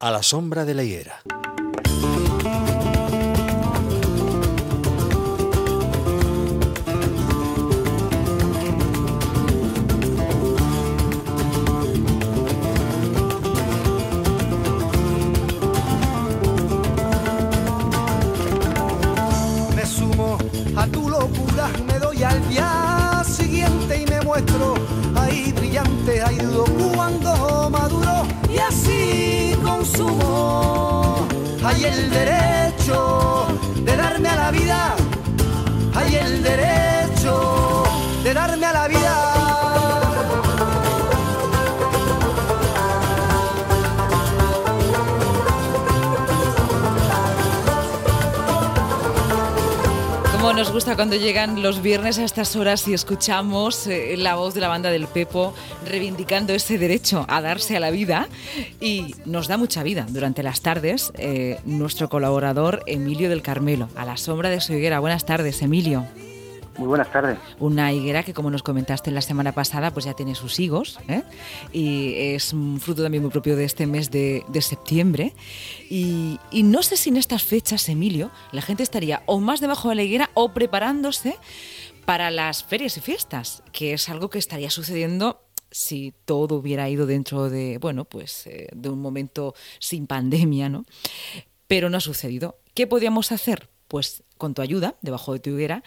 A la sombra de la higuera. Hay el derecho de darme a la vida. Nos gusta cuando llegan los viernes a estas horas y escuchamos eh, la voz de la banda del Pepo reivindicando ese derecho a darse a la vida y nos da mucha vida durante las tardes eh, nuestro colaborador Emilio del Carmelo, a la sombra de su higuera. Buenas tardes, Emilio. Muy buenas tardes. Una higuera que, como nos comentaste la semana pasada, pues ya tiene sus higos ¿eh? y es un fruto también muy propio de este mes de, de septiembre. Y, y, no sé si en estas fechas, Emilio, la gente estaría o más debajo de la higuera o preparándose para las ferias y fiestas, que es algo que estaría sucediendo si todo hubiera ido dentro de, bueno, pues eh, de un momento sin pandemia, ¿no? Pero no ha sucedido. ¿Qué podríamos hacer? Pues con tu ayuda, debajo de tu higuera,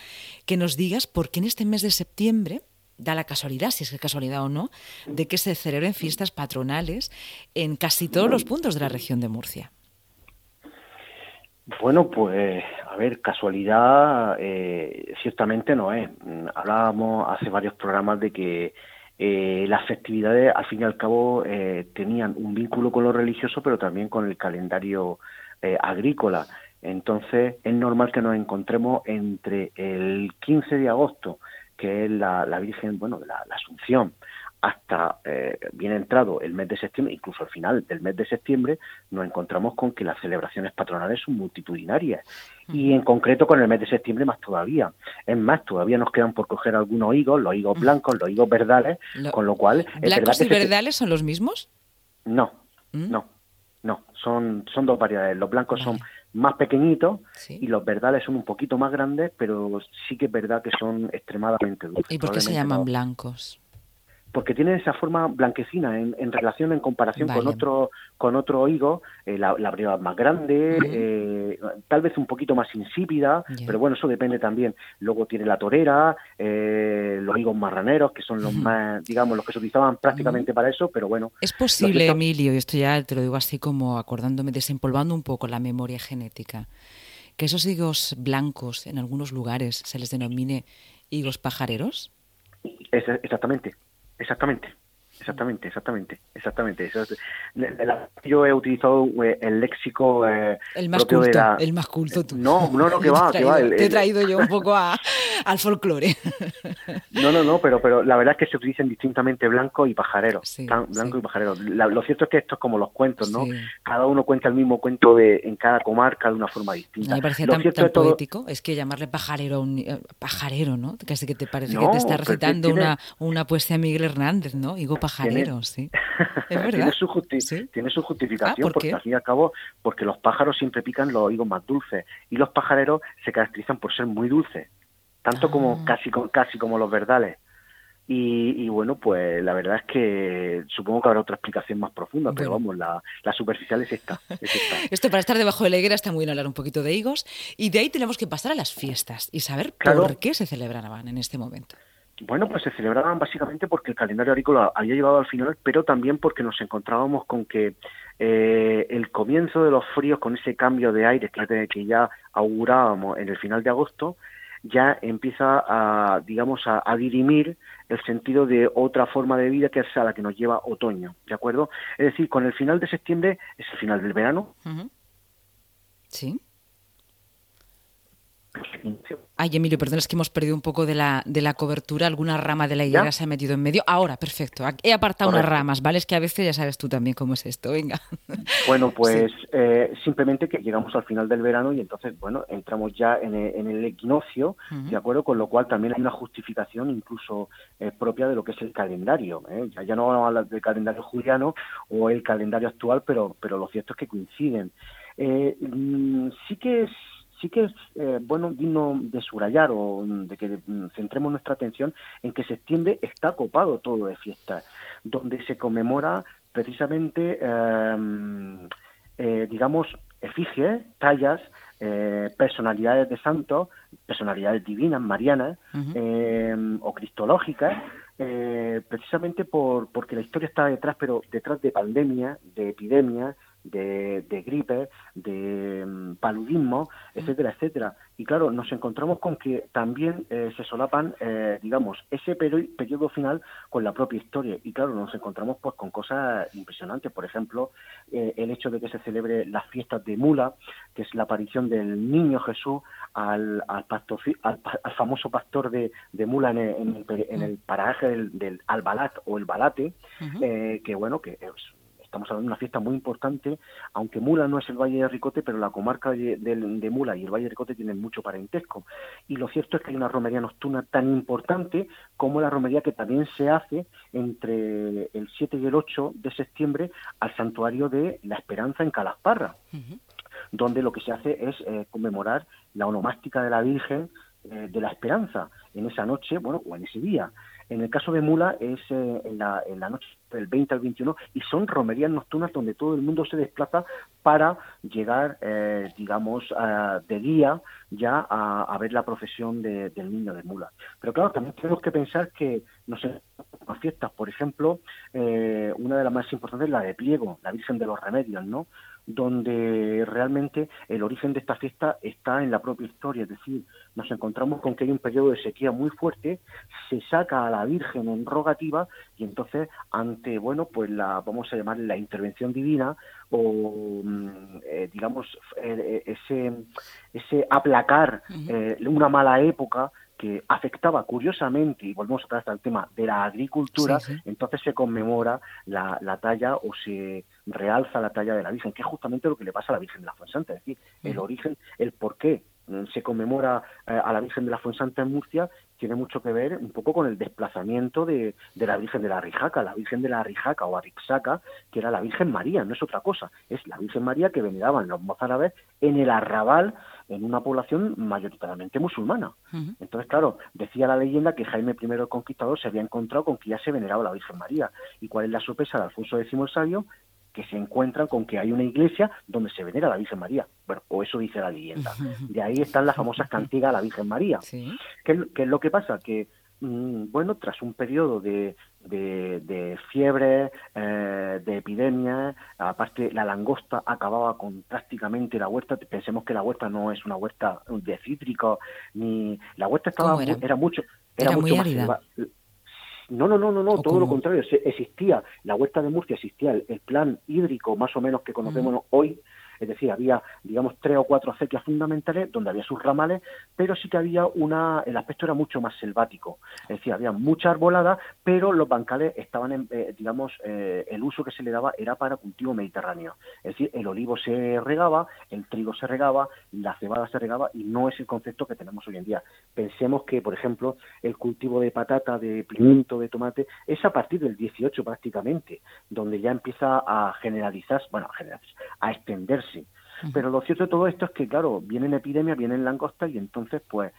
que nos digas por qué en este mes de septiembre da la casualidad, si es que casualidad o no, de que se celebren fiestas patronales en casi todos los puntos de la región de Murcia. Bueno, pues, a ver, casualidad eh, ciertamente no es. Hablábamos hace varios programas de que eh, las festividades, al fin y al cabo, eh, tenían un vínculo con lo religioso, pero también con el calendario eh, agrícola. Entonces, es normal que nos encontremos entre el 15 de agosto, que es la, la Virgen, bueno, la, la Asunción, hasta eh, bien entrado el mes de septiembre, incluso al final del mes de septiembre, nos encontramos con que las celebraciones patronales son multitudinarias. Y en concreto con el mes de septiembre más todavía. Es más, todavía nos quedan por coger algunos higos, los higos blancos, los higos verdales, Lo- con lo cual... verdad ¿Blancos y verdales son los mismos? No, ¿Mm? no, no. Son, son dos variedades. Los blancos son. Más pequeñitos Sí. y los verdales son un poquito más grandes, pero sí que es verdad que son extremadamente dulces. ¿Y por qué se llaman no- blancos? Porque tienen esa forma blanquecina en, en relación, en comparación con otro con otro higo, eh, la, la breva más grande, eh, tal vez un poquito más insípida, pero bueno, eso depende también. Luego tiene la torera, eh, los higos marraneros, que son los más, digamos, los que se utilizaban prácticamente para eso, pero bueno, Es posible, Emilio, y esto ya te lo digo así como acordándome, desempolvando un poco la memoria genética, que esos higos blancos en algunos lugares se les denomine higos pajareros. Es- exactamente, exactamente, exactamente, exactamente, exactamente. Eso es- la- yo he utilizado eh, el léxico eh, El más propio de culto, la- el más culto tú. No, no, no, que va, que va. traído- el- te he el- traído yo un poco a- al folclore. No, no, no, pero, pero la verdad es que se utilizan distintamente blanco y pajarero. Sí, Blan- blanco sí. y pajarero. La- lo cierto es que esto es como los cuentos, ¿no? Sí. Cada uno cuenta el mismo cuento de en cada comarca de una forma distinta. Me parecía Lo tan, tan todo- poético, es que llamarle pajarero un eh, pajarero, ¿no? Casi que te parece que No, te está recitando tiene- una, una poesía de Miguel Hernández, ¿no? Higo pajarero, sí. Es verdad. tiene, su justi- Sí. tiene su justificación, Ah, ¿por porque al fin y al cabo, porque los pájaros siempre pican los higos más dulces y los pajareros se caracterizan por ser muy dulces, tanto Ah. como casi, co- casi como los verdales. Y, y bueno, pues la verdad es que supongo que habrá otra explicación más profunda, pero Bueno. vamos, la, la superficial es esta. es esta. Esto para estar debajo de la higuera está muy bien hablar un poquito de higos y de ahí tenemos que pasar a las fiestas y saber Claro. por qué se celebraban en este momento. Bueno, pues se celebraban básicamente porque el calendario agrícola había llegado al final, pero también porque nos encontrábamos con que eh, el comienzo de los fríos, con ese cambio de aire que, ya augurábamos en el final de agosto, ya empieza a, digamos, a, dirimir el sentido de otra forma de vida que es a la que nos lleva otoño, ¿de acuerdo? Es decir, con el final de septiembre es el final del verano. Sí. Ay, Emilio, perdón, es que hemos perdido un poco de la, de la cobertura. Alguna rama de la higuera se ha metido en medio. Ahora, perfecto. He apartado unas ramas, ¿vale? Es que a veces ya sabes tú también cómo es esto. Venga. Bueno, pues eh, simplemente que llegamos al final del verano y entonces, bueno, entramos ya en el, equinoccio, ¿de acuerdo? Con lo cual también hay una justificación incluso eh, propia de lo que es el calendario. ¿eh? Ya, ya no vamos a hablar del calendario juliano o el calendario actual, pero, pero lo cierto es que coinciden. Mm, sí que es sí que es eh, bueno digno de subrayar o de que centremos nuestra atención en que septiembre está copado todo de fiestas, donde se conmemora precisamente, em, eh, digamos, efigies, tallas, eh, personalidades de santos, personalidades divinas, marianas em, o cristológicas, precisamente por, porque la historia está detrás, pero detrás de pandemia, de epidemia, de, de gripe, de mm, paludismo, etcétera, etcétera. Y claro, nos encontramos con que también eh, se solapan, eh, digamos, ese periodo final con la propia historia. Y claro, nos encontramos pues con cosas impresionantes. Por ejemplo, eh, el hecho de que se celebre las fiestas de Mula, que es la aparición del niño Jesús al, al, pastor, al, famoso pastor de, de Mula en el, en el, paraje del, del, Albalat o el Balate, que bueno, que es Estamos hablando de una fiesta muy importante, aunque Mula no es el Valle de Ricote, pero la comarca de, Mula y el Valle de Ricote tienen mucho parentesco. Y lo cierto es que hay una romería nocturna tan importante como la romería que también se hace entre el 7 y el 8 de septiembre al santuario de la Esperanza en Calasparra, donde lo que se hace es eh, conmemorar la onomástica de la Virgen eh, de la Esperanza en esa noche, bueno, o en ese día. En el caso de Mula es eh, en, la, noche del 20 al 21 y son romerías nocturnas donde todo el mundo se desplaza para llegar, eh, digamos, de día ya a, ver la procesión del niño de Mula. Pero claro, también tenemos que pensar que, no sé, las fiestas, por ejemplo, eh, una de las más importantes es la de Pliego, la Virgen de los Remedios, ¿no? Donde realmente el origen de esta fiesta está en la propia historia, es decir, nos encontramos con que hay un periodo de sequía muy fuerte, se saca a la Virgen en rogativa y entonces ante, bueno, pues la, vamos a llamar la intervención divina o, mm, eh, digamos, eh, ese, ese aplacar eh, una mala época, que afectaba curiosamente, y volvemos vez al tema de la agricultura, entonces se conmemora la, la, talla o se realza la talla de la Virgen, que es justamente lo que le pasa a la Virgen de la Fuensanta, es decir, el origen, el por qué mm, se conmemora eh, a la Virgen de la Fuensanta en Murcia tiene mucho que ver un poco con el desplazamiento de, de, la Virgen de la Rijaca, la Virgen de la Rijaca o Arixaca, que era la Virgen María, no es otra cosa, es la Virgen María que veneraban los mozárabes en el arrabal en una población mayoritariamente musulmana. Entonces, claro, decía la leyenda que Jaime I el Conquistador se había encontrado con que ya se veneraba la Virgen María. ¿Y cuál es la sorpresa de Alfonso X el Sabio? que se encuentran con que hay una iglesia donde se venera a la Virgen María. Bueno, o eso dice la leyenda. De ahí están las famosas cantigas a la Virgen María. ¿Qué, es lo que pasa? Que bueno, tras un periodo de, de, fiebre, eh, de epidemia, aparte la langosta acababa con prácticamente la huerta, pensemos que la huerta no es una huerta de cítricos, ni la huerta estaba era? mucho era, mucho muy más no, no, no, no, no todo lo contrario. existía, la huerta de Murcia existía el, plan hídrico más o menos que conocemos hoy, es decir, había, digamos, tres o cuatro acequias fundamentales donde había sus ramales, pero sí que había una, el aspecto era mucho más selvático, es decir, había mucha arbolada, pero los bancales estaban, en, eh, digamos, eh, el uso que se le daba era para cultivo mediterráneo, es decir, el olivo se regaba, el trigo se regaba, la cebada se regaba y no es el concepto que tenemos hoy en día. Pensemos que, por ejemplo, el cultivo de patata, de pimiento, de tomate, es a partir del 18 prácticamente, donde ya empieza a generalizar, bueno, a, a extenderse pero lo cierto de todo esto es que, claro, vienen epidemias, vienen langostas y entonces, pues,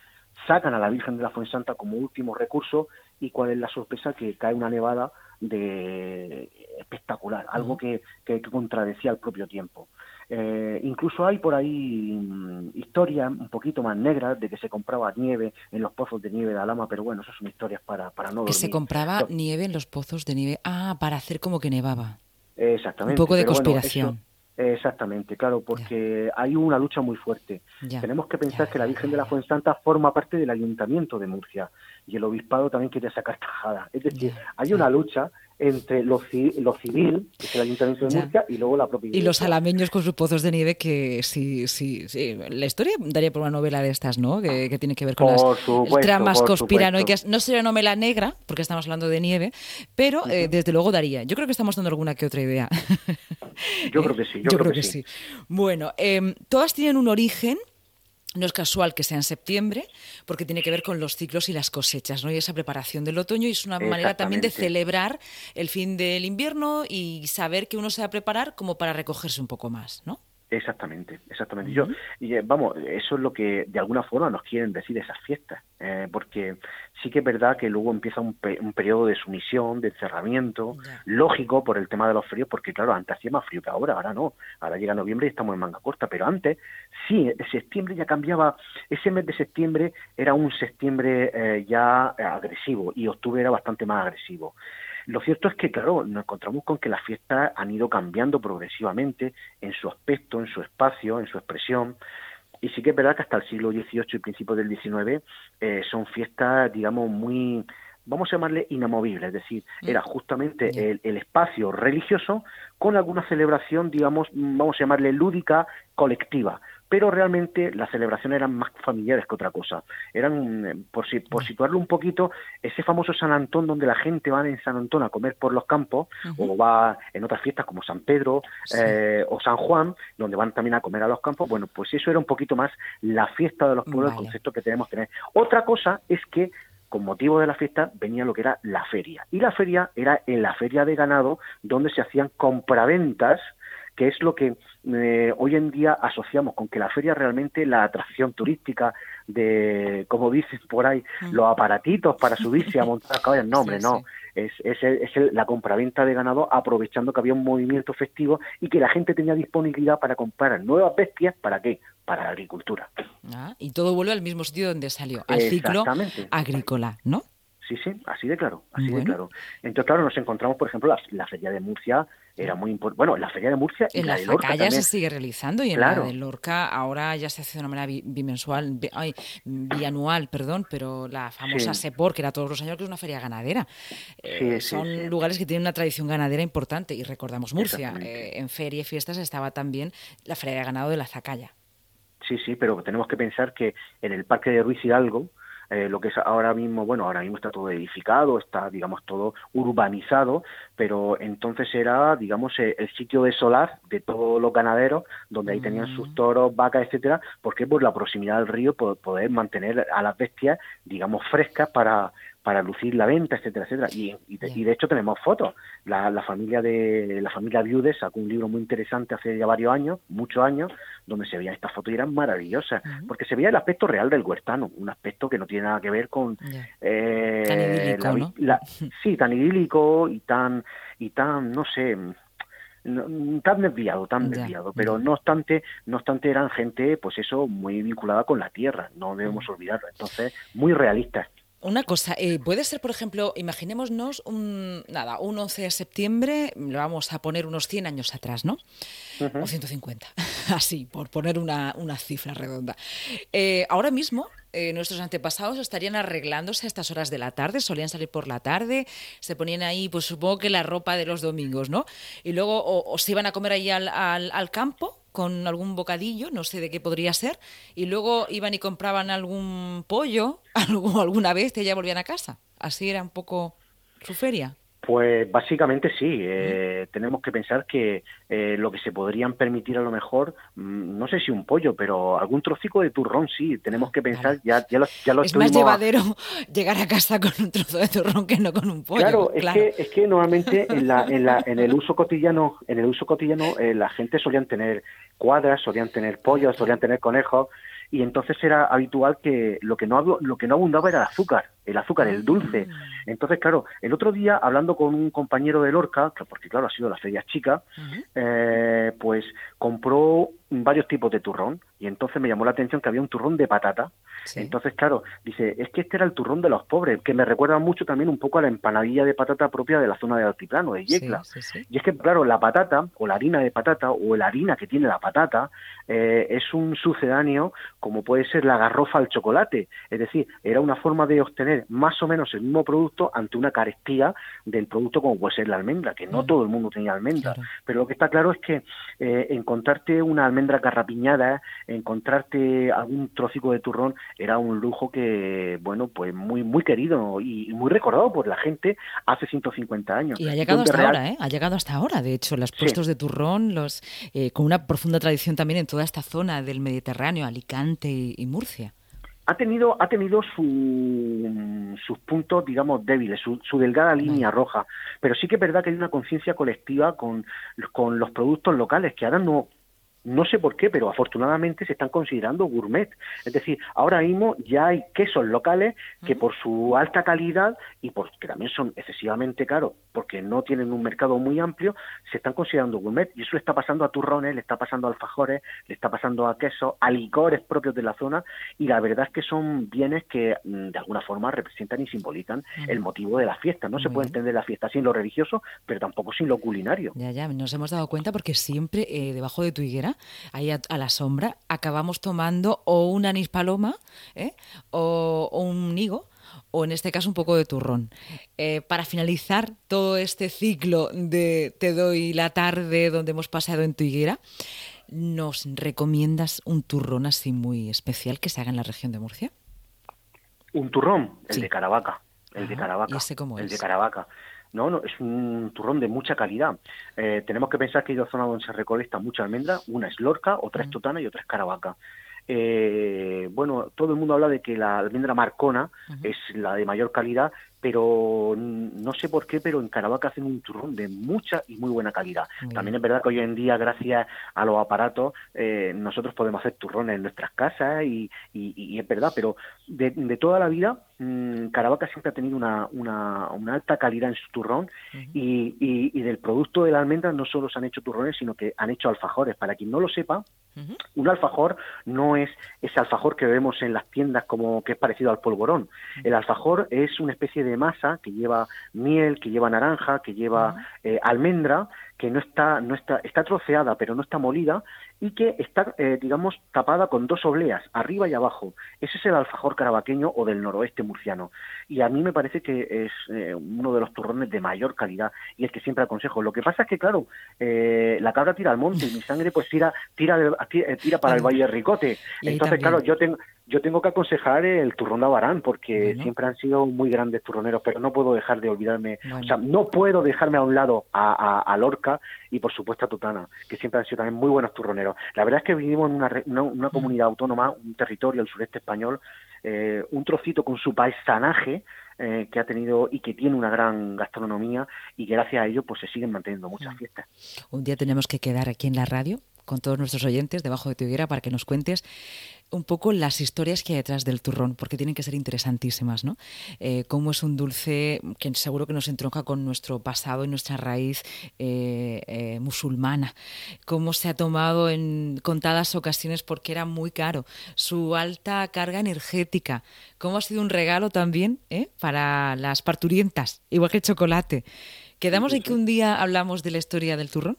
sacan a la Virgen de la Fuensanta como último recurso y cuál es la sorpresa que cae una nevada de espectacular, algo que, que, contradecía al propio tiempo. Eh, incluso hay por ahí mm, historias un poquito más negras de que se compraba nieve en los pozos de nieve de Alama, pero bueno, esas son historias para, para no dormir. Que se compraba nieve en los pozos de nieve, ah, para hacer como que nevaba. Exactamente. Un poco de conspiración Exactamente, claro, porque hay una lucha muy fuerte. Tenemos que pensar que la Virgen de la Fuensanta forma parte del Ayuntamiento de Murcia y el Obispado también quiere sacar tajada. Es decir, hay una lucha entre lo, lo, civil, que es el Ayuntamiento de Murcia, y luego la propia Y los alameños con sus pozos de nieve, que sí, sí, sí. La historia daría por una novela de estas, ¿no? Que, tiene que ver con las tramas conspiranoicas. No sería novela negra, porque estamos hablando de nieve, pero eh, desde luego daría. Yo creo que estamos dando alguna que otra idea. Yo creo que sí. Yo, creo, que, sí. Bueno, em, todas tienen un origen no es casual que sea en septiembre, porque tiene que ver con los ciclos y las cosechas, ¿no? Y esa preparación del otoño y es una manera también de celebrar el fin del invierno y saber que uno se va a preparar como para recogerse un poco más, ¿no? Exactamente, exactamente. Yo, y, eh, vamos, eso es lo que de alguna forma nos quieren decir esas fiestas, eh, porque sí que es verdad que luego empieza un, un periodo de sumisión, de encerramiento, lógico por el tema de los fríos, porque claro, antes hacía más frío que ahora, ahora no, ahora llega noviembre y estamos en manga corta, pero antes sí, de septiembre ya cambiaba, ese mes de septiembre era un septiembre eh, ya agresivo y octubre era bastante más agresivo. Lo cierto es que, claro, nos encontramos con que las fiestas han ido cambiando progresivamente en su aspecto, en su espacio, en su expresión. Y sí que es verdad que hasta el siglo XVIII y principios del XIX eh, son fiestas, digamos, muy, vamos a llamarle inamovibles, es decir, mm. era justamente el, el, espacio religioso con alguna celebración, digamos, vamos a llamarle lúdica, colectiva pero realmente las celebraciones eran más familiares que otra cosa. Eran, eh, por, si, por situarlo un poquito, ese famoso San Antón donde la gente va en San Antón a comer por los campos, o va en otras fiestas como San Pedro eh, o San Juan, donde van también a comer a los campos, bueno, pues eso era un poquito más la fiesta de los pueblos, el concepto que tenemos que tener. Otra cosa es que con motivo de la fiesta venía lo que era la feria. Y la feria era en la feria de ganado donde se hacían compraventas que es lo que eh, hoy en día asociamos con que la feria realmente la atracción turística de, como dicen por ahí, mm. los aparatitos para subirse a montar caballos, no, hombre, no. Es, es, es la compraventa de ganado aprovechando que había un movimiento festivo y que la gente tenía disponibilidad para comprar nuevas bestias, ¿para qué? Para la agricultura. Ah, y todo vuelve al mismo sitio donde salió, al ciclo agrícola, ¿no? Sí, sí, así de claro, así de claro. Entonces, claro, nos encontramos, por ejemplo, la, Feria de Murcia era muy importante. Bueno, la Feria de Murcia y en la, de Lorca se sigue realizando y en la de Lorca ahora ya se hace de una manera bimensual, ay, bianual, perdón, pero la famosa Sepor, que era todos los años, que es una feria ganadera. Eh, son lugares que tienen una tradición ganadera importante y recordamos Murcia. Eh, en feria y fiestas estaba también la Feria de Ganado de la Zacalla. Sí, sí, pero tenemos que pensar que en el Parque de Ruiz Hidalgo, eh, lo que es ahora mismo, bueno, ahora mismo está todo edificado, está, digamos, todo urbanizado, pero entonces era, digamos, eh, el sitio de solar de todos los ganaderos, donde ahí tenían sus mm. toros, vacas, etcétera, porque por la proximidad del río poder mantener a las bestias, digamos, frescas para para lucir la venta, etcétera, etcétera. Y, y, de, hecho tenemos fotos. La, la, familia de la familia Viudes sacó un libro muy interesante hace ya varios años, muchos años, donde se veían estas fotos y eran maravillosas, porque se veía el aspecto real del huertano, un aspecto que no tiene nada que ver con eh, tan idílico, ¿no? sí, tan idílico y tan y tan no sé tan desviado, tan desviado, pero no obstante, no obstante eran gente, pues eso, muy vinculada con la tierra, no debemos olvidarlo, entonces, muy realistas. Una cosa, eh, puede ser, por ejemplo, imaginémonos un, nada, un 11 de septiembre, lo vamos a poner unos 100 años atrás, ¿no? O 150, así, por poner una, cifra redonda. Eh, ahora mismo, eh, nuestros antepasados estarían arreglándose a estas horas de la tarde, solían salir por la tarde, se ponían ahí, pues supongo que la ropa de los domingos, ¿no? Y luego o, se iban a comer ahí al, al, al campo con algún bocadillo, no sé de qué podría ser, y luego iban y compraban algún pollo, alguna vez y ya volvían a casa. Así era un poco su feria. Pues básicamente sí. Eh, tenemos que pensar que eh, lo que se podrían permitir a lo mejor, mm, no sé si un pollo, pero algún trocico de turrón sí. Tenemos que pensar, ya, ya lo, ya lo Es más llevadero llegar a casa con un trozo de turrón que no con un pollo. Claro, Es, que, es que normalmente en, la, en, la, en el uso cotidiano, en el uso cotidiano eh, la gente solían tener cuadras, solían tener pollos, solían tener conejos y entonces era habitual que lo que no lo que no abundaba era el azúcar, el azúcar, el dulce. Ah. Entonces, claro, el otro día hablando con un compañero de Lorca, porque claro ha sido la feria chica, eh, pues compró varios tipos de turrón y entonces me llamó la atención que había un turrón de patata. Entonces, claro, dice, es que este era el turrón de los pobres, que me recuerda mucho también un poco a la empanadilla de patata propia de la zona de altiplano, de Yecla. y es que, claro, la patata o la harina de patata o la harina que tiene la patata eh, es un sucedáneo como puede ser la garrofa al chocolate. Es decir, era una forma de obtener más o menos el mismo producto ante una carestía del producto como puede ser la almendra, que no todo el mundo tenía almendra. Pero lo que está claro es que eh, encontrarte una almendra carrapiñada, encontrarte algún trocico de turrón, era un lujo que, bueno, pues muy, muy querido y muy recordado por la gente hace 150 años. Y ha llegado hasta ahora, ¿eh? Ha llegado hasta ahora, de hecho, los puestos de turrón, los eh, con una profunda tradición también en toda esta zona del Mediterráneo, Alicante y, Murcia ha tenido ha tenido su, sus puntos digamos débiles su, su delgada línea roja. Pero sí que es verdad que hay una conciencia colectiva con, con los productos locales que ahora no no sé por qué, pero afortunadamente se están considerando gourmet. Es decir, ahora mismo ya hay quesos locales que por su alta calidad y porque también son excesivamente caros, porque no tienen un mercado muy amplio, se están considerando gourmet. Y eso le está pasando a turrones, le está pasando a alfajores, le está pasando a quesos, a licores propios de la zona. Y la verdad es que son bienes que mm, de alguna forma representan y simbolizan el motivo de la fiesta. No se puede entender la fiesta sin lo religioso, pero tampoco sin lo culinario. Ya, ya, nos hemos dado cuenta porque siempre eh, debajo de tu higuera ahí a, la sombra, acabamos tomando o un anís paloma ¿eh? o, un higo o en este caso un poco de turrón. Eh, para finalizar todo este ciclo de Te doy la tarde donde hemos pasado en tu higuera, ¿nos recomiendas un turrón así muy especial que se haga en la región de Murcia? Un turrón, el de Caravaca. El de Caravaca. ese cómo el de Caravaca. No, no, es un turrón de mucha calidad. Eh, tenemos que pensar que hay dos zonas donde se recolecta mucha almendra, una es Lorca, otra es mm. Totana y otra es Caravaca. Eh, bueno, todo el mundo habla de que la almendra marcona es la de mayor calidad pero no sé por qué, pero en Caravaca hacen un turrón de mucha y muy buena calidad. También es verdad que hoy en día, gracias a los aparatos, eh, nosotros podemos hacer turrones en nuestras casas y, es verdad, pero de, toda la vida, mmm, Caravaca siempre ha tenido una, una, alta calidad en su turrón y, y, del producto de la almendra no solo se han hecho turrones, sino que han hecho alfajores. Para quien no lo sepa, un alfajor no es ese alfajor que vemos en las tiendas como que es parecido al polvorón. El alfajor es una especie de masa que lleva miel, que lleva naranja, que lleva eh, almendra, que no está, no está, está troceada pero no está molida y que está, eh, digamos, tapada con dos obleas, arriba y abajo. Ese es el alfajor carabaqueño o del noroeste murciano. Y a mí me parece que es eh, uno de los turrones de mayor calidad y es que siempre aconsejo. Lo que pasa es que, claro, eh, la cabra tira al monte y mi sangre pues tira, tira, tira para el Valle Ricote. Entonces, claro, yo tengo, yo tengo que aconsejar el turrón de Abarán porque siempre han sido muy grandes turroneros, pero no puedo dejar de olvidarme, o sea, no puedo dejarme a un lado a, a Lorca y por supuesto a Tutana, que siempre han sido también muy buenos turroneros. La verdad es que vivimos en una, una, mm. comunidad autónoma, un territorio, el sureste español, eh, un trocito con su paisanaje, eh, que ha tenido y que tiene una gran gastronomía y que gracias a ello pues se siguen manteniendo muchas mm. fiestas. Un día tenemos que quedar aquí en la radio con todos nuestros oyentes debajo de tu higuera para que nos cuentes un poco las historias que hay detrás del turrón, porque tienen que ser interesantísimas, ¿no? Eh, cómo es un dulce que seguro que nos entronca con nuestro pasado y nuestra raíz eh, eh, musulmana, cómo se ha tomado en contadas ocasiones porque era muy caro, su alta carga energética, cómo ha sido un regalo también para las parturientas, igual que el chocolate. ¿Quedamos en que un día hablamos de la historia del turrón?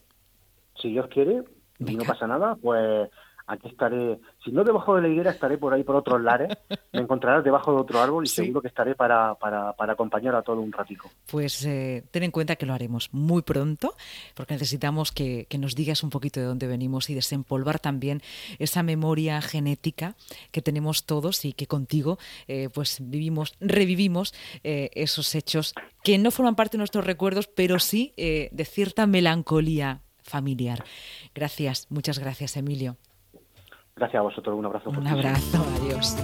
Si Dios quiere, y no pasa nada, pues aquí estaré, si no debajo de la higuera, estaré por ahí por otros lares, me encontrarás debajo de otro árbol y seguro que estaré para, para, para, acompañar a todo un ratico. Pues eh, ten en cuenta que lo haremos muy pronto, porque necesitamos que, que, nos digas un poquito de dónde venimos y desempolvar también esa memoria genética que tenemos todos y que contigo eh, pues vivimos, revivimos eh, esos hechos que no forman parte de nuestros recuerdos, pero sí de cierta melancolía familiar. Gracias, muchas gracias, Emilio. Gracias a vosotros, un abrazo. Un abrazo, adiós.